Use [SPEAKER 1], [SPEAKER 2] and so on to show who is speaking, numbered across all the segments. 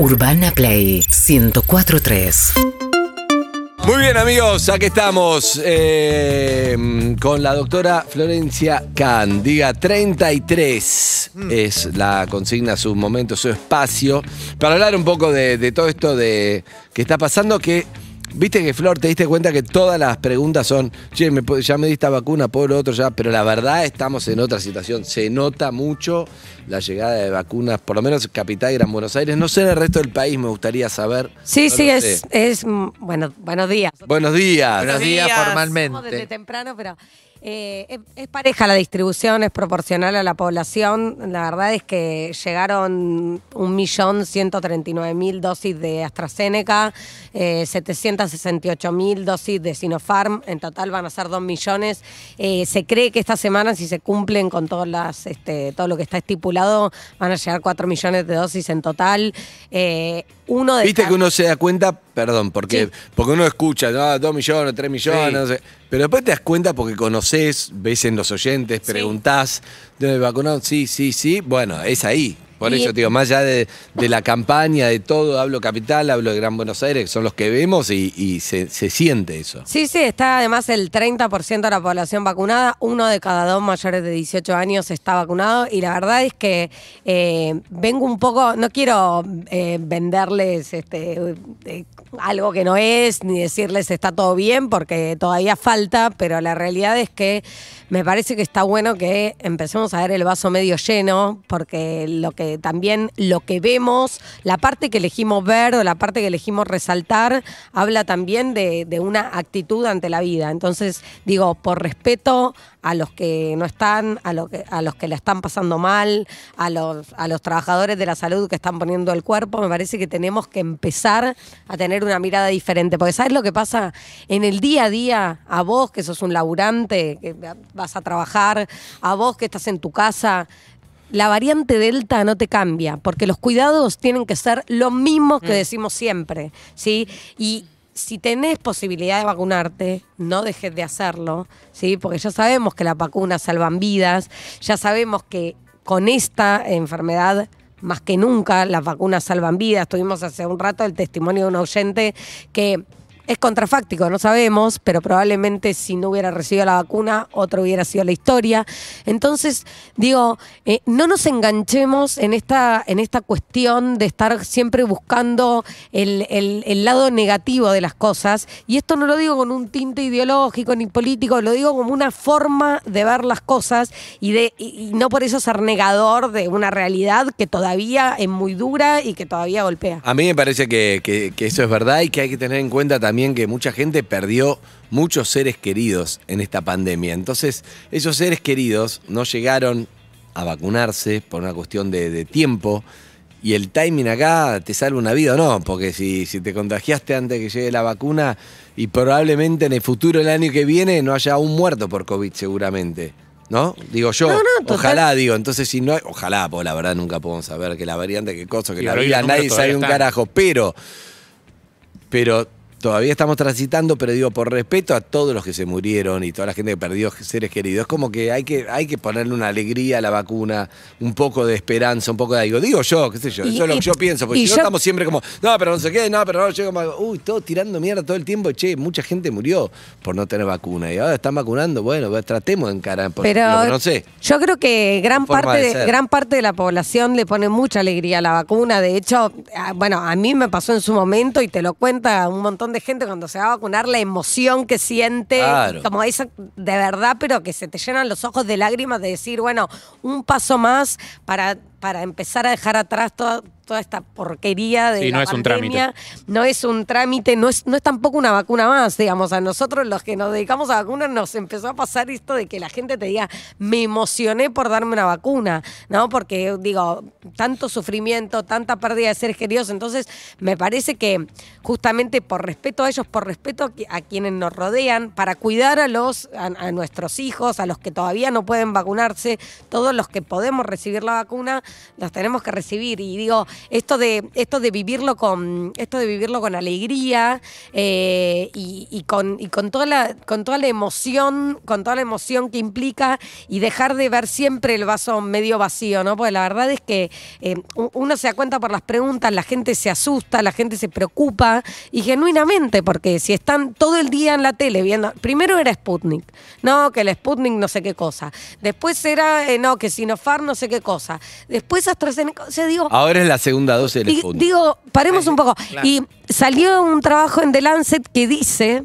[SPEAKER 1] Urbana Play 1043.
[SPEAKER 2] Muy bien amigos, aquí estamos eh, con la doctora Florencia Can. Diga 33 es la consigna, su momento, su espacio, para hablar un poco de, todo esto de que está pasando que... Viste que Flor, te diste cuenta que todas las preguntas son, che, me ya me di esta vacuna, puedo lo otro ya, pero la verdad estamos en otra situación. Se nota mucho la llegada de vacunas, por lo menos Capital y Gran Buenos Aires. No sé en el resto del país, me gustaría saber.
[SPEAKER 3] Sí,
[SPEAKER 2] No
[SPEAKER 3] sí, es, es. mm, Bueno, buenos días.
[SPEAKER 2] Buenos días.
[SPEAKER 4] Buenos días
[SPEAKER 3] Estamos desde
[SPEAKER 4] formalmente.
[SPEAKER 3] temprano, pero eh, es, pareja la distribución, es proporcional a la población. La verdad es que llegaron 1.139.000 dosis de AstraZeneca, eh, 768.000 dosis de Sinopharm. En total van a ser 2 millones. Eh, se cree que esta semana, si se cumplen con todas las, este, todo lo que está estipulado, van a llegar 4 millones de dosis en total. Eh, uno de
[SPEAKER 2] Viste
[SPEAKER 3] cada-
[SPEAKER 2] que uno se da cuenta, perdón, porque,
[SPEAKER 3] Sí.
[SPEAKER 2] porque uno escucha, ¿no? Dos millones, tres millones,
[SPEAKER 4] Sí.
[SPEAKER 2] no sé. Pero después te das cuenta porque conoces, ves en los oyentes, preguntás, ¿dónde vacunaron? Sí, sí, sí. Bueno, es ahí. Por
[SPEAKER 3] Y-
[SPEAKER 2] eso, digo, más allá de, de la campaña, de todo, hablo capital, hablo de Gran Buenos Aires, que son los que vemos y, y se, se siente eso.
[SPEAKER 3] Sí, sí, está además el 30% de la población vacunada, uno de cada dos mayores de 18 años está vacunado y la verdad es que eh, vengo un poco, no quiero eh, venderles este, eh, algo que no es, ni decirles está todo bien, porque todavía falta, pero la realidad es que me parece que está bueno que empecemos a ver el vaso medio lleno, porque lo que también lo que vemos, la parte que elegimos ver o la parte que elegimos resaltar, habla también de, de una actitud ante la vida. Entonces, digo, por respeto a los que no están, a, lo que, a los que la están pasando mal, a los, a los trabajadores de la salud que están poniendo el cuerpo, me parece que tenemos que empezar a tener una mirada diferente. Porque ¿sabes lo que pasa? En el día a día, a vos que sos un laburante, que vas a trabajar, a vos que estás en tu casa, la variante Delta no te cambia, porque los cuidados tienen que ser los mismos que decimos siempre, ¿sí? Y si tenés posibilidad de vacunarte, no dejes de hacerlo, ¿sí? Porque ya sabemos que las vacunas salvan vidas, ya sabemos que con esta enfermedad más que nunca las vacunas salvan vidas. Tuvimos hace un rato el testimonio de un oyente que es contrafáctico, no sabemos, pero probablemente si no hubiera recibido la vacuna, otro hubiera sido la historia. Entonces, digo, eh, no nos enganchemos en esta, en esta cuestión de estar siempre buscando el, el- lado negativo de las cosas. Y esto no lo digo con un tinte ideológico ni político, lo digo como una forma de ver las cosas y, de, y, no por eso ser negador de una realidad que todavía es muy dura y que todavía golpea.
[SPEAKER 2] A mí me parece que eso es verdad y que hay que tener en cuenta también que mucha gente perdió muchos seres queridos en esta pandemia. Entonces, esos seres queridos no llegaron a vacunarse por una cuestión de, de tiempo. Y el timing acá te salva una vida o no, porque si, si te contagiaste antes de que llegue la vacuna y probablemente en el futuro, el año que viene, no haya un muerto por COVID seguramente. ¿No? Digo yo.
[SPEAKER 3] No, no, total.
[SPEAKER 2] ojalá, digo. Entonces, si no hay, ojalá, porque la verdad nunca podemos saber que la variante, qué cosa, que
[SPEAKER 4] Y
[SPEAKER 2] la vida, nadie sabe un
[SPEAKER 4] están.
[SPEAKER 2] carajo. Pero, pero todavía estamos transitando, pero digo, por respeto a todos los que se murieron y toda la gente que perdió seres queridos, es como que hay que, hay que ponerle una alegría a la vacuna, un poco de esperanza, un poco de algo. Digo yo, qué sé yo,
[SPEAKER 3] Y-
[SPEAKER 2] eso es lo que yo pienso, porque si no estamos siempre como, no, pero no sé qué, no, pero no, yo como, uy, todo tirando mierda todo el tiempo, che, mucha gente murió por no tener vacuna y ahora están vacunando, bueno, pues, tratemos de encarar, por-
[SPEAKER 3] Pero
[SPEAKER 2] no sé.
[SPEAKER 3] yo creo que gran parte
[SPEAKER 2] de
[SPEAKER 3] gran parte de la población le pone mucha alegría a la vacuna. De hecho, ah, bueno, a mí me pasó en su momento y te lo cuenta un montón de gente cuando se va a vacunar, la emoción que siente,
[SPEAKER 2] Claro.
[SPEAKER 3] como esa de verdad, pero que se te llenan los ojos de lágrimas de decir, bueno, un paso más para, para empezar a dejar atrás toda, toda esta porquería de
[SPEAKER 4] Sí,
[SPEAKER 3] la
[SPEAKER 4] no es un
[SPEAKER 3] pandemia. No es un trámite, no es, no es tampoco una vacuna más, digamos. A nosotros los que nos dedicamos a vacunas nos empezó a pasar esto de que la gente te diga, me emocioné por darme una vacuna, ¿no? Porque, digo, tanto sufrimiento, tanta pérdida de seres queridos. Entonces, me parece que justamente por respeto a ellos, por respeto a quienes nos rodean, para cuidar a los, a, a nuestros hijos, a los que todavía no pueden vacunarse, todos los que podemos recibir la vacuna, los tenemos que recibir. Y digo, esto de, esto de vivirlo con, esto de vivirlo con alegría eh, y, con, y con toda la, con toda la emoción, con toda la emoción que implica y dejar de ver siempre el vaso medio vacío, ¿no? Porque la verdad es que eh, uno se da cuenta por las preguntas, la gente se asusta, la gente se preocupa y genuinamente, porque si están todo el día en la tele viendo, primero era Sputnik, no, que el Sputnik no sé qué cosa, después era, eh, no, que Sinopharm no sé qué cosa, después AstraZeneca, o sea, digo,
[SPEAKER 2] Ahora es la segunda dosis del
[SPEAKER 3] Di-
[SPEAKER 2] Sputnik.
[SPEAKER 3] Digo, paremos un poco.
[SPEAKER 4] claro.
[SPEAKER 3] Y salió un trabajo en The Lancet que dice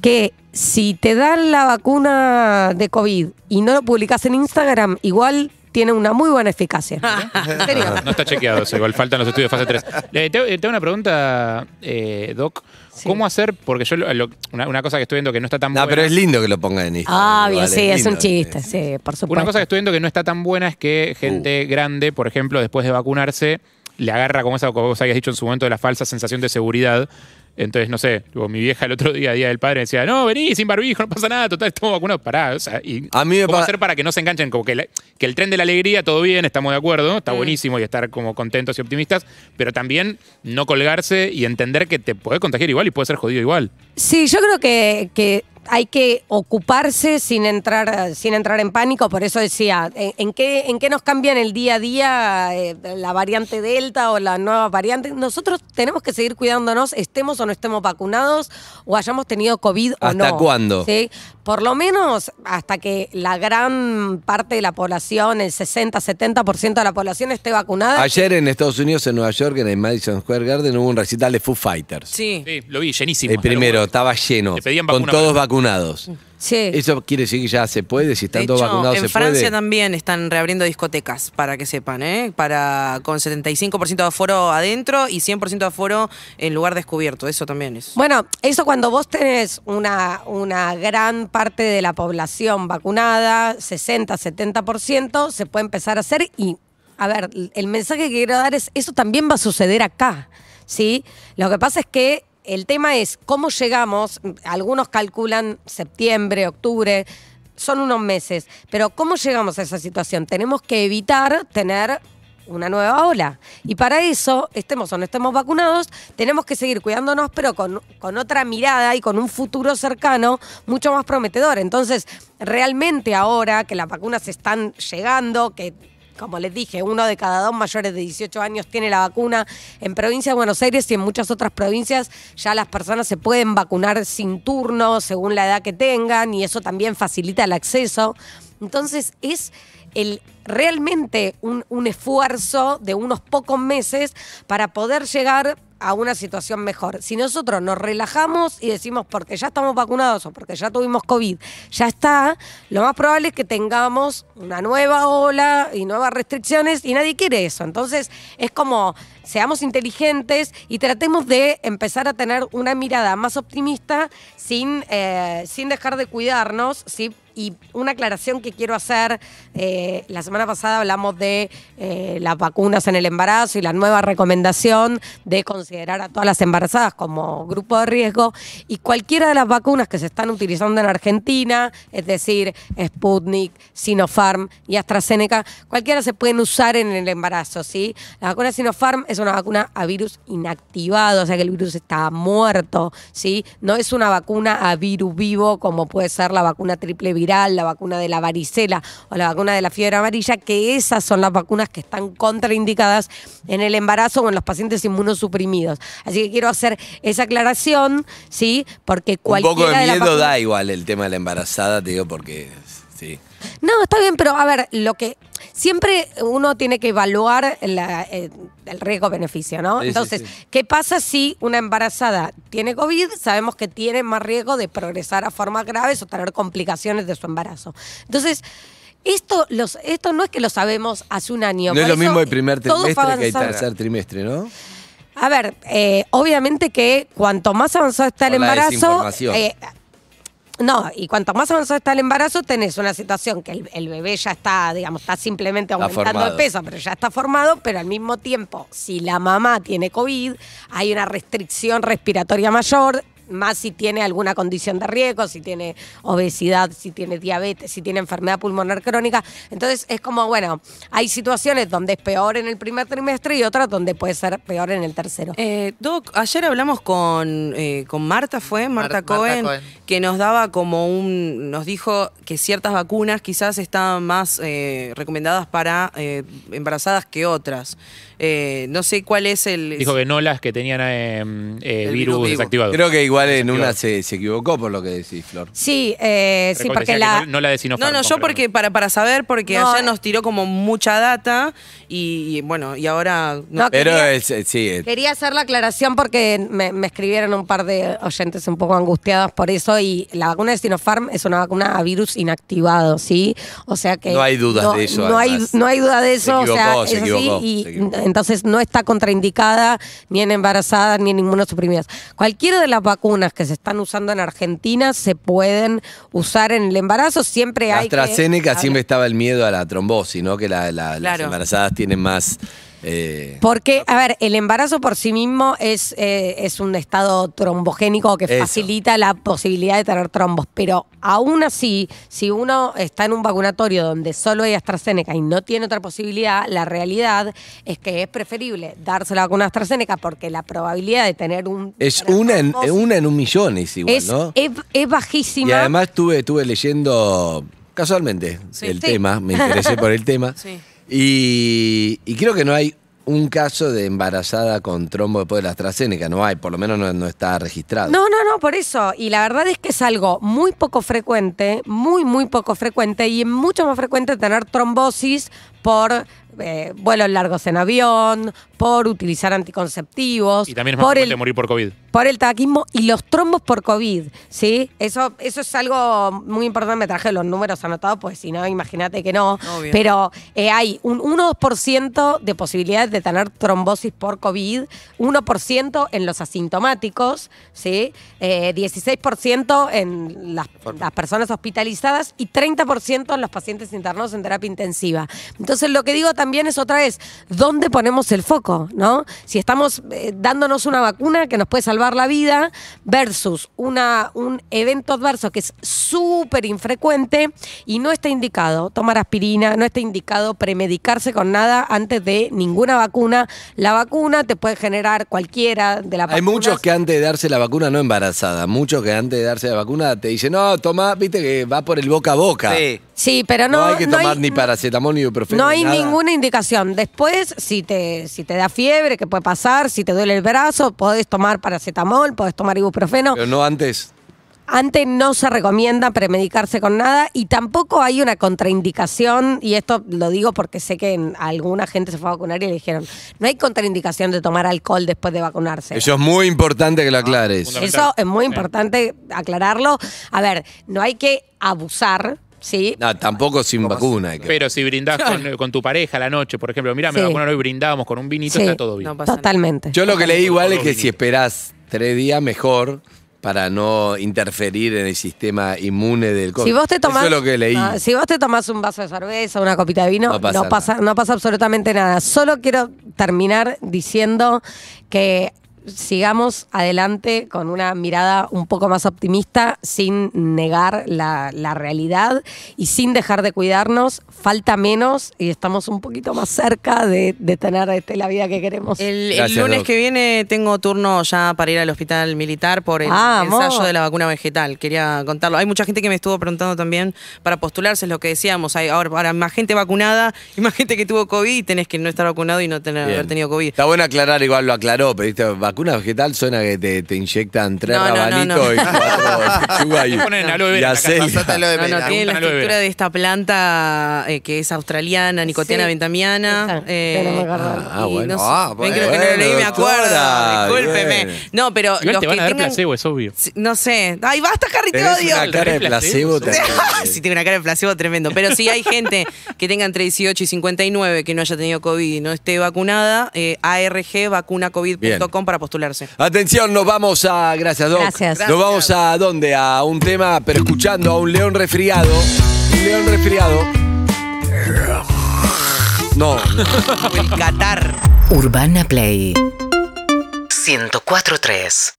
[SPEAKER 3] que si te dan la vacuna de COVID y no lo publicas en Instagram, igual tiene una muy buena eficacia. ¿En serio?
[SPEAKER 4] No está chequeado eso, igual faltan los estudios de fase 3. Le tengo, eh, tengo una pregunta, eh, Doc.
[SPEAKER 3] Sí.
[SPEAKER 4] ¿Cómo hacer? Porque yo, lo- lo- una, una cosa que estoy viendo que no está tan
[SPEAKER 2] No,
[SPEAKER 4] buena.
[SPEAKER 2] pero es lindo que lo pongan en Instagram.
[SPEAKER 3] Ah, bien,
[SPEAKER 2] igual,
[SPEAKER 3] sí, es un
[SPEAKER 2] lindo.
[SPEAKER 3] chiste, sí, por supuesto.
[SPEAKER 4] Una cosa que estoy viendo que no está tan buena es que gente grande, por ejemplo, después de vacunarse, le agarra como esa como vos habías dicho en su momento de la falsa sensación de seguridad. Entonces, no sé, tipo, mi vieja el otro día, Día del Padre, me decía, no, vení sin barbijo, no pasa nada, total, estamos vacunados, pará. O sea, y
[SPEAKER 2] A mí me
[SPEAKER 4] ¿Cómo
[SPEAKER 2] pa-
[SPEAKER 4] hacer para que no se enganchen? Como que, la- que el tren de la alegría, todo bien, estamos de acuerdo,
[SPEAKER 3] Mm.
[SPEAKER 4] está buenísimo y estar como contentos y optimistas, pero también no colgarse y entender que te puede contagiar igual y puede ser jodido igual.
[SPEAKER 3] Sí, yo creo que, que hay que ocuparse sin entrar, sin entrar en pánico. Por eso decía, ¿en, en qué, ¿en qué nos cambia en el día a día eh, la variante Delta o la nueva variante? Nosotros tenemos que seguir cuidándonos, estemos o no estemos vacunados o hayamos tenido COVID o no.
[SPEAKER 2] ¿Hasta cuándo?
[SPEAKER 3] ¿sí? Por lo menos hasta que la gran parte de la población, el 60-70% de la población esté vacunada.
[SPEAKER 2] Ayer en Estados Unidos, en Nueva York, en el Madison Square Garden, hubo un recital de Foo Fighters.
[SPEAKER 5] Sí.
[SPEAKER 4] Sí, lo vi llenísimo.
[SPEAKER 2] El primero, estaba lleno,
[SPEAKER 4] Le pedían
[SPEAKER 2] con todos vacunados.
[SPEAKER 3] Sí.
[SPEAKER 2] Eso quiere decir que ya se puede, si
[SPEAKER 5] De
[SPEAKER 2] están todos
[SPEAKER 5] hecho,
[SPEAKER 2] vacunados
[SPEAKER 5] en
[SPEAKER 2] se
[SPEAKER 5] Francia
[SPEAKER 2] puede.
[SPEAKER 5] también están reabriendo discotecas, para que sepan, ¿eh? Para, con 75% de aforo adentro y 100% de aforo en lugar descubierto. Eso también es.
[SPEAKER 3] Bueno, eso cuando vos tenés una, una gran parte de la población vacunada, 60, 70%, se puede empezar a hacer y, a ver, el mensaje que quiero dar es, eso también va a suceder acá, ¿sí? Lo que pasa es que el tema es cómo llegamos, algunos calculan septiembre, octubre, son unos meses, pero ¿cómo llegamos a esa situación? Tenemos que evitar tener una nueva ola. Y para eso, estemos o no estemos vacunados, tenemos que seguir cuidándonos, pero con, con otra mirada y con un futuro cercano mucho más prometedor. Entonces, realmente ahora que las vacunas están llegando, que como les dije, uno de cada dos mayores de 18 años tiene la vacuna. En provincia de Buenos Aires y en muchas otras provincias ya las personas se pueden vacunar sin turno, según la edad que tengan, y eso también facilita el acceso. Entonces es realmente un esfuerzo de unos pocos meses para poder llegar a una situación mejor. Si nosotros nos relajamos y decimos porque ya estamos vacunados o porque ya tuvimos COVID, ya está, lo más probable es que tengamos una nueva ola y nuevas restricciones y nadie quiere eso. Entonces es como seamos inteligentes y tratemos de empezar a tener una mirada más optimista sin, eh, sin dejar de cuidarnos, ¿sí? Y una aclaración que quiero hacer, eh, la semana pasada hablamos de eh, las vacunas en el embarazo y la nueva recomendación de considerar a todas las embarazadas como grupo de riesgo y cualquiera de las vacunas que se están utilizando en Argentina, es decir, Sputnik, Sinopharm y AstraZeneca, cualquiera se pueden usar en el embarazo, ¿sí? La vacuna Sinopharm es una vacuna a virus inactivado, o sea que el virus está muerto, ¿sí? No es una vacuna a virus vivo como puede ser la vacuna triple viral, la vacuna de la varicela o la vacuna de la fiebre amarilla, que esas son las vacunas que están contraindicadas en el embarazo o en los pacientes inmunosuprimidos. Así que quiero hacer esa aclaración, ¿sí? Porque
[SPEAKER 2] Un
[SPEAKER 3] cualquiera
[SPEAKER 2] poco de miedo da igual el tema de la embarazada, te digo, porque sí.
[SPEAKER 3] No, está bien, pero a ver, lo que siempre uno tiene que evaluar la- eh, el riesgo-beneficio, ¿no?
[SPEAKER 2] Sí,
[SPEAKER 3] Entonces,
[SPEAKER 2] sí.
[SPEAKER 3] ¿qué pasa si una embarazada tiene COVID? Sabemos que tiene más riesgo de progresar a formas graves o tener complicaciones de su embarazo. Entonces, esto, los, esto no es que lo sabemos hace un año.
[SPEAKER 2] No es lo mismo el primer trimestre que el tercer trimestre, ¿no?
[SPEAKER 3] A ver, eh, obviamente que cuanto más avanzado está el
[SPEAKER 2] Por
[SPEAKER 3] embarazo, eh, no, y cuanto más avanzado está el embarazo, tenés una situación que el, el bebé ya está, digamos, está simplemente aumentando de peso, pero ya está formado, pero al mismo tiempo, si la mamá tiene COVID, hay una restricción respiratoria mayor, más si tiene alguna condición de riesgo, si tiene obesidad, si tiene diabetes, si tiene enfermedad pulmonar crónica. Entonces es como, bueno, hay situaciones donde es peor en el primer trimestre y otras donde puede ser peor en el tercero.
[SPEAKER 5] Eh, Doc, ayer hablamos con, eh, con Marta, ¿fue? Marta,
[SPEAKER 6] Marta
[SPEAKER 5] Cohen,
[SPEAKER 6] Cohen.
[SPEAKER 5] que nos daba como un. Nos dijo que ciertas vacunas quizás estaban más eh, recomendadas para eh, embarazadas que otras. Eh, no sé cuál es el.
[SPEAKER 4] Dijo que no las que tenían eh, eh,
[SPEAKER 5] El
[SPEAKER 4] virus,
[SPEAKER 5] virus
[SPEAKER 4] desactivado.
[SPEAKER 2] Creo que igual en una se, se equivocó por lo que decís, Flor.
[SPEAKER 3] Sí, eh, sí, porque la...
[SPEAKER 4] No, no la de
[SPEAKER 5] No,
[SPEAKER 4] Sinopharm,
[SPEAKER 5] no, yo
[SPEAKER 4] compra,
[SPEAKER 5] porque para, para saber, porque
[SPEAKER 3] No,
[SPEAKER 5] ayer
[SPEAKER 3] eh.
[SPEAKER 5] nos tiró como mucha data y, y, bueno, y ahora. no.
[SPEAKER 3] No,
[SPEAKER 2] Pero
[SPEAKER 3] quería-
[SPEAKER 2] es, eh, sí, eh,
[SPEAKER 3] Quería hacer la aclaración porque me, me escribieron un par de oyentes un poco angustiados por eso y la vacuna de Sinopharm es una vacuna a virus inactivado, ¿sí? O sea que...
[SPEAKER 2] No hay dudas de eso,
[SPEAKER 3] No hay, no hay duda de eso,
[SPEAKER 2] Se
[SPEAKER 3] o sea,
[SPEAKER 2] equivocó, se
[SPEAKER 3] es así
[SPEAKER 2] equivocó,
[SPEAKER 3] y
[SPEAKER 2] se equivocó.
[SPEAKER 3] Entonces no está contraindicada ni en embarazadas ni en inmunosuprimidas. Cualquiera de las vacunas que se están usando en Argentina se pueden usar en el embarazo, siempre
[SPEAKER 2] la
[SPEAKER 3] hay que...
[SPEAKER 2] AstraZeneca siempre
[SPEAKER 3] hablar.
[SPEAKER 2] estaba el miedo a la trombosis, ¿no? Que la, la- las embarazadas tienen más... eh,
[SPEAKER 3] Porque, a ver, el embarazo por sí mismo es, eh, es un estado trombogénico que
[SPEAKER 2] Eso.
[SPEAKER 3] facilita la posibilidad de tener trombos. Pero aún así, si uno está en un vacunatorio donde solo hay AstraZeneca y no tiene otra posibilidad, la realidad es que es preferible darse la vacuna AstraZeneca porque la probabilidad de tener un.
[SPEAKER 2] es una en, una en un millón, es igual,
[SPEAKER 3] es,
[SPEAKER 2] ¿no?
[SPEAKER 3] es, es bajísima.
[SPEAKER 2] Y además estuve, estuve leyendo casualmente
[SPEAKER 5] Sí.
[SPEAKER 2] el
[SPEAKER 3] Sí.
[SPEAKER 2] tema, me interesé por el tema.
[SPEAKER 5] Sí.
[SPEAKER 2] Y, creo que no hay un caso de embarazada con trombo después de la AstraZeneca, no hay, por lo menos no, está registrado.
[SPEAKER 3] No, no, no, por eso. Y la verdad es que es algo muy poco frecuente, muy, muy poco frecuente y mucho más frecuente tener trombosis por eh, vuelos largos en avión, por utilizar anticonceptivos,
[SPEAKER 4] Y también es más
[SPEAKER 3] por el,
[SPEAKER 4] morir por COVID.
[SPEAKER 3] por el tabaquismo y los trombos por COVID, ¿sí? Eso, eso es algo muy importante. Me traje los números anotados, pues si no, imagínate que no.
[SPEAKER 5] Obvio.
[SPEAKER 3] Pero eh, hay un 1% de posibilidades de tener trombosis por COVID, 1% en los asintomáticos, ¿sí? Eh, 16% en las, las personas hospitalizadas y 30% en los pacientes internados en terapia intensiva. Entonces, lo que digo también es otra vez, ¿dónde ponemos el foco? ¿no? Si estamos eh, dándonos una vacuna que nos puede salvar la vida versus una, un evento adverso que es súper infrecuente y no está indicado tomar aspirina, no está indicado premedicarse con nada antes de ninguna vacuna. La vacuna te puede generar cualquiera de las
[SPEAKER 2] Hay muchos que antes de darse la vacuna, no embarazada, muchos que antes de darse la vacuna te dicen, no, toma, viste que va por el boca a boca.
[SPEAKER 6] Sí.
[SPEAKER 3] Sí, pero
[SPEAKER 2] No,
[SPEAKER 3] no,
[SPEAKER 2] hay que
[SPEAKER 3] no
[SPEAKER 2] tomar ni paracetamol ni ibuprofeno.
[SPEAKER 3] No hay
[SPEAKER 2] nada.
[SPEAKER 3] ninguna indicación. Después, si te, si te da fiebre, que puede pasar, si te duele el brazo, podés tomar paracetamol, podés tomar ibuprofeno.
[SPEAKER 2] Pero no antes.
[SPEAKER 3] Antes no se recomienda premedicarse con nada y tampoco hay una contraindicación, y esto lo digo porque sé que en alguna gente se fue a vacunar y le dijeron, no hay contraindicación de tomar alcohol después de vacunarse.
[SPEAKER 2] Eso es muy importante que lo aclares.
[SPEAKER 4] fundamental.
[SPEAKER 3] Eso es muy importante aclararlo. A ver, no hay que abusar, ¿sí?
[SPEAKER 2] No, tampoco sin vacuna. hay que-
[SPEAKER 4] Pero si brindás con, con tu pareja a la noche, por ejemplo, mira, me
[SPEAKER 3] Sí.
[SPEAKER 4] vacunaron hoy, brindamos con un vinito,
[SPEAKER 3] Sí.
[SPEAKER 4] está todo bien.
[SPEAKER 5] No pasa nada.
[SPEAKER 3] Totalmente.
[SPEAKER 2] Yo lo que leí igual es que si esperás tres días, mejor para no interferir en el sistema inmune del COVID.
[SPEAKER 3] Si vos te tomás,
[SPEAKER 2] Eso es lo que leí.
[SPEAKER 3] Ah, si vos te tomás un vaso de cerveza, una copita de vino,
[SPEAKER 2] No
[SPEAKER 3] no
[SPEAKER 2] pasa
[SPEAKER 3] pasa, no pasa, absolutamente nada. Solo quiero terminar diciendo que sigamos adelante con una mirada un poco más optimista, sin negar la, la realidad y sin dejar de cuidarnos. Falta menos y estamos un poquito más cerca de, de tener este, la vida que queremos.
[SPEAKER 5] El, el
[SPEAKER 2] Gracias,
[SPEAKER 5] lunes
[SPEAKER 2] Doc.
[SPEAKER 5] que viene tengo turno ya para ir al hospital militar por el
[SPEAKER 3] Vamos.
[SPEAKER 5] ensayo de la vacuna vegetal. Quería contarlo. Hay mucha gente que me estuvo preguntando también para postularse, es lo que decíamos. Hay ahora, ahora más gente vacunada y más gente que tuvo COVID y tenés que no estar vacunado y no tener,
[SPEAKER 2] Bien.
[SPEAKER 5] haber tenido COVID.
[SPEAKER 2] Está bueno aclarar, igual lo aclaró, pero ¿viste? Vacuna vegetal suena que te, te inyectan tres
[SPEAKER 5] No, no, no,
[SPEAKER 2] rabanitos
[SPEAKER 5] no.
[SPEAKER 2] y cuatro pechugas y,
[SPEAKER 4] Te ponen aloe
[SPEAKER 2] y
[SPEAKER 4] vera en la
[SPEAKER 2] acelga.
[SPEAKER 4] casa.
[SPEAKER 6] Pasate lo de
[SPEAKER 5] No, no, tiene la
[SPEAKER 4] a lo
[SPEAKER 5] estructura de esta planta eh, que es australiana, nicotiana
[SPEAKER 3] Sí.
[SPEAKER 5] ventamiana.
[SPEAKER 3] Esa,
[SPEAKER 5] eh,
[SPEAKER 3] pero me acuerdo.
[SPEAKER 2] Ah,
[SPEAKER 5] y
[SPEAKER 2] bueno.
[SPEAKER 5] no sé,
[SPEAKER 6] Ah,
[SPEAKER 5] ven que
[SPEAKER 6] bueno.
[SPEAKER 5] lo que no leí me
[SPEAKER 2] Bueno,
[SPEAKER 5] acuerdo.
[SPEAKER 2] doctora,
[SPEAKER 5] Discúlpeme.
[SPEAKER 2] bien.
[SPEAKER 5] No, pero
[SPEAKER 4] Igual
[SPEAKER 5] los
[SPEAKER 4] te van
[SPEAKER 5] que
[SPEAKER 4] a dar
[SPEAKER 5] tengan-
[SPEAKER 4] placebo, es obvio.
[SPEAKER 5] Sí, No sé. Ay, basta, Harry, te
[SPEAKER 2] Tenés
[SPEAKER 5] odio.
[SPEAKER 2] una cara de placebo. terrible.
[SPEAKER 5] Sí, tiene una cara de placebo tremendo. Pero si hay gente que tenga entre 18 y 59 que no haya tenido COVID y no esté vacunada, eh, argvacunacovid.com para postularse.
[SPEAKER 2] Atención, nos vamos a. Gracias, Doc.
[SPEAKER 3] Gracias.
[SPEAKER 2] Nos vamos a dónde? A un tema, pero escuchando a un león resfriado. Un león resfriado. No,
[SPEAKER 5] el Qatar.
[SPEAKER 1] Urbana Play 104.3